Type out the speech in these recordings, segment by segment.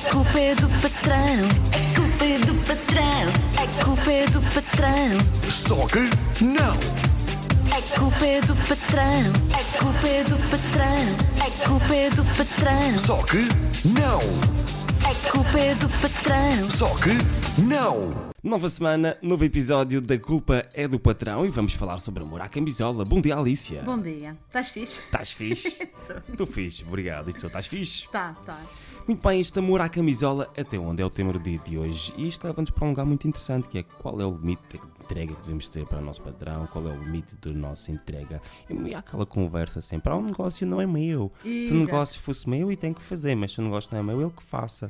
A culpa é do patrão. A culpa é do patrão. A culpa é do patrão. Só que não! A culpa é do patrão. A culpa é do patrão. A culpa é do patrão. Só que não! A culpa é do patrão. Só que não! Nova semana, novo episódio da Culpa é do Patrão e vamos falar sobre amor à camisola. Bom dia, Alicia. Bom dia. Estás fixe? Estás fixe? Estou fixe, obrigado. E tu estás fixe? Tá, tá. Muito bem, este amor à camisola até onde é o tema do dia de hoje. E isto leva-nos para um lugar muito interessante, que é qual é o limite de entrega que devemos ter para o nosso patrão, qual é o limite da nossa entrega. E há aquela conversa sempre, ah, o negócio não é meu. Se o Exato. negócio fosse meu, e tem que fazer, mas se o negócio não é meu, ele que faça.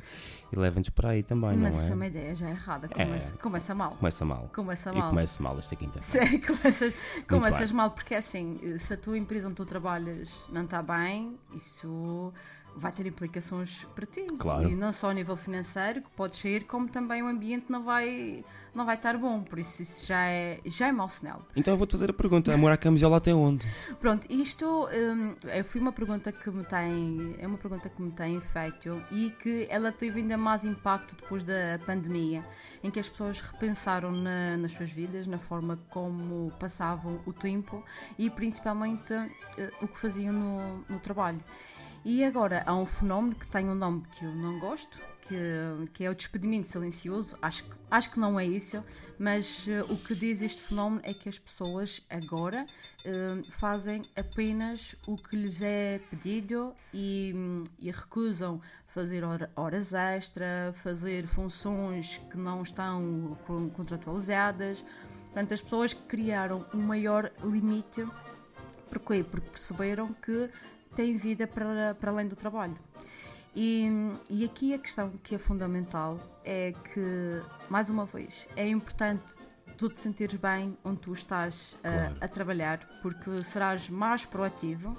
E leva-nos para aí também, Mas não isso é é? uma ideia já errada. Começa, começa mal. Começa mal. Começa E mal. começa mal esta quinta. Sim, começas, começas mal porque é assim, se a tua empresa onde tu trabalhas não está bem, isso vai ter implicações para ti. Claro. E não só a nível financeiro, que pode sair, como também o ambiente não vai, não vai estar bom. Por isso isso já é, já é mau sinal. Então eu vou-te fazer a pergunta: amor à camisola até onde? Pronto, isto hum, foi uma pergunta que me tem, é uma pergunta que me tem feito e que ela teve ainda mais impacto depois da pandemia, em que as pessoas repensaram na- nas suas vidas, na forma como passavam o tempo e principalmente eh, o que faziam no, no trabalho. E agora há um fenómeno que tem um nome que eu não gosto, que, que é o despedimento silencioso. Acho, acho que não é isso, mas eh, o que diz este fenómeno é que as pessoas agora eh, fazem apenas o que lhes é pedido e, e recusam fazer hora- horas extra, fazer funções que não estão con- contratualizadas. Portanto, as pessoas criaram um maior limite Porquê? Porque perceberam que têm vida para, para além do trabalho. E, e aqui a questão que é fundamental é que, mais uma vez, é importante tu te sentires bem onde tu estás a- Claro. a, trabalhar, porque serás mais proativo,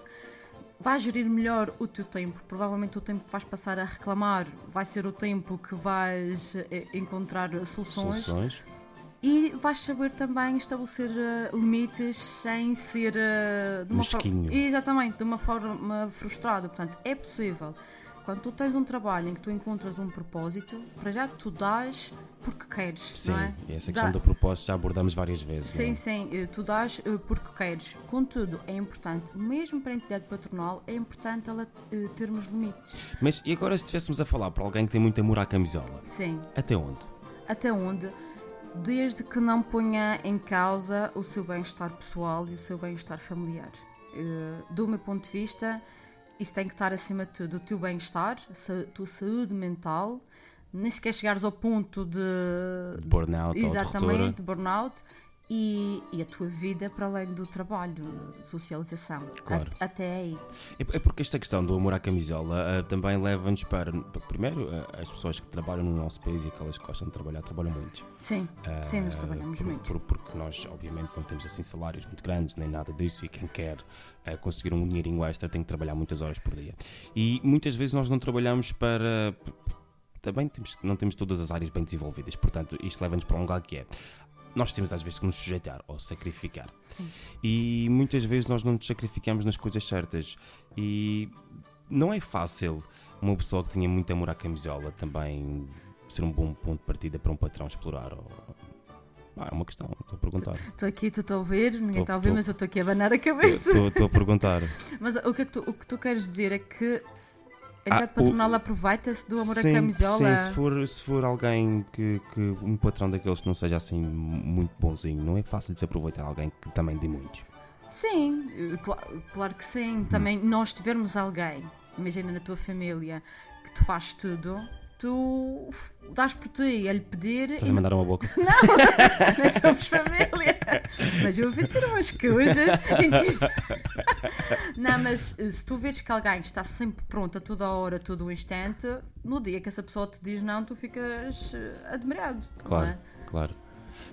vais gerir melhor o teu tempo. Provavelmente o tempo que vais passar a reclamar vai ser o tempo que vais eh, encontrar soluções Soluções? E vais saber também estabelecer eh, limites sem ser eh, de uma Mesquinho. forma. Exatamente, de uma forma frustrada. Portanto, é possível. Quando tu tens um trabalho em que tu encontras um propósito, para já tu dás porque queres, Sim, não é? essa questão Dá- do propósito já abordamos várias vezes. Sim, é? sim, eh, tu dás porque queres. Contudo, é importante, mesmo para a entidade patronal, é importante ela termos limites. Mas e agora se estivéssemos a falar para alguém que tem muito amor à camisola, Sim. até onde? Até onde? Desde que não ponha em causa o seu bem-estar pessoal e o seu bem-estar familiar. Eh, do meu ponto de vista, isso tem que estar acima de tudo. O teu bem-estar, a tua saúde mental, nem sequer chegares ao ponto de. Burnout Exatamente, de burnout. E, e a tua vida para além do trabalho, socialização. Claro. A- até aí. É é porque esta questão do amor à camisola ah, também leva-nos para, primeiro, ah, as pessoas que trabalham no nosso país e aquelas que gostam de trabalhar, trabalham muito. Sim, sim, nós trabalhamos por- muito. por- porque nós, obviamente, não temos assim salários muito grandes, nem nada disso, e quem quer conseguir um dinheirinho extra tem que trabalhar muitas horas por dia. E muitas vezes nós não trabalhamos para. Também temos, não temos todas as áreas bem desenvolvidas, portanto, isto leva-nos para um lugar que é. Nós temos às vezes que nos sujeitar ou sacrificar. Sim. E muitas vezes nós não nos sacrificamos nas coisas certas. E não é fácil uma pessoa que tinha muito amor à camisola também ser um bom ponto de partida para um patrão explorar. Ou... Ah, é uma questão, estou a perguntar. Estou aqui, tu está a ouvir, ninguém Tô- está a ouvir, tô- mas eu estou aqui a abanar a cabeça. Estou estou a perguntar. Mas o que, é que tu, o que tu queres dizer é que a Ah, entidade o- patronal aproveita-se do amor sim, à camisola? Sim, se for, se for alguém que, que um patrão daqueles que não seja assim muito bonzinho, não é fácil de se aproveitar alguém que também dê muito. Sim, eh, cla- claro que sim. Também nós tivermos alguém, imagina na tua família, que te faz tudo, tu dás por ti a lhe pedir. Estás a mandar uma boca? não somos família. Mas eu ouvi dizer umas coisas. Mentira. Não, mas eh, se tu vês que alguém está sempre pronto a toda hora, a todo o instante, no dia que essa pessoa te diz não, tu ficas eh, admirado. não Claro, é? claro.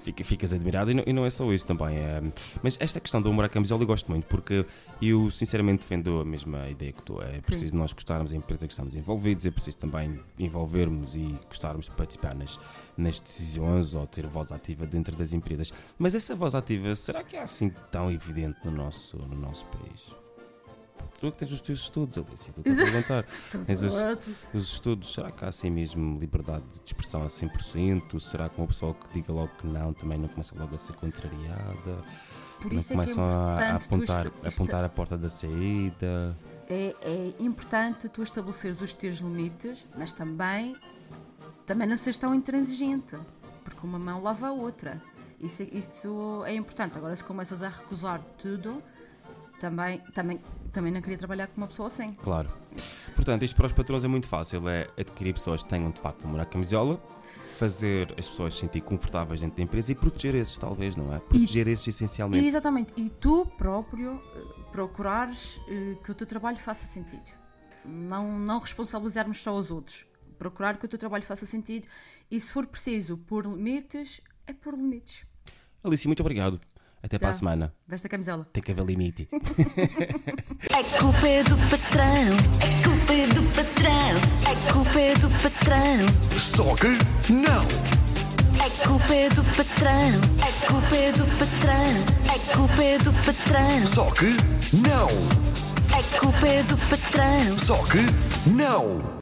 Fica- ficas admirado e não, e não é só isso também. é- mas esta questão do amor à camisola eu gosto muito porque eu sinceramente defendo a mesma ideia que tu. É preciso nós gostarmos da empresa que estamos envolvidos, é preciso também envolvermos e gostarmos de participar nas, nas decisões ou ter voz ativa dentro das empresas. Mas essa voz ativa, será que é assim tão evidente no nosso, no nosso país? Tu é que tens os teus estudos, Alice, tu estás a perguntar. tens os, os estudos, será que há assim mesmo liberdade de expressão a 100%? Será que uma pessoa que diga logo que não também não começa logo a ser contrariada? Por não isso é que é começam a, tu apontar, esta- apontar a porta da saída? é, é importante tu estabeleceres os teus limites, mas também, também não seres tão intransigente, porque uma mão lava a outra. Isso, é- isso é importante. Agora, se começas a recusar tudo, também, também, também não queria trabalhar com uma pessoa assim. Claro. Portanto, isto para os patrões é muito fácil: é adquirir pessoas que tenham de facto à camisola, fazer as pessoas se sentir confortáveis dentro da empresa e proteger esses, talvez, não é? Proteger esses E, essencialmente. exatamente. E tu próprio eh, procurares eh, que o teu trabalho faça sentido. Não, não responsabilizarmos só os outros. Procurar que o teu trabalho faça sentido e, se for preciso, pôr limites, é pôr limites. Alice, muito obrigado. Até para a Tá. semana. Veste a camisola. Tem que haver limite. A culpa é do patrão, a culpa é do patrão, a culpa é do patrão, Só que não. a culpa é do patrão, a culpa é do patrão, a culpa é do patrão, Só que não. a culpa é do patrão. Só que não.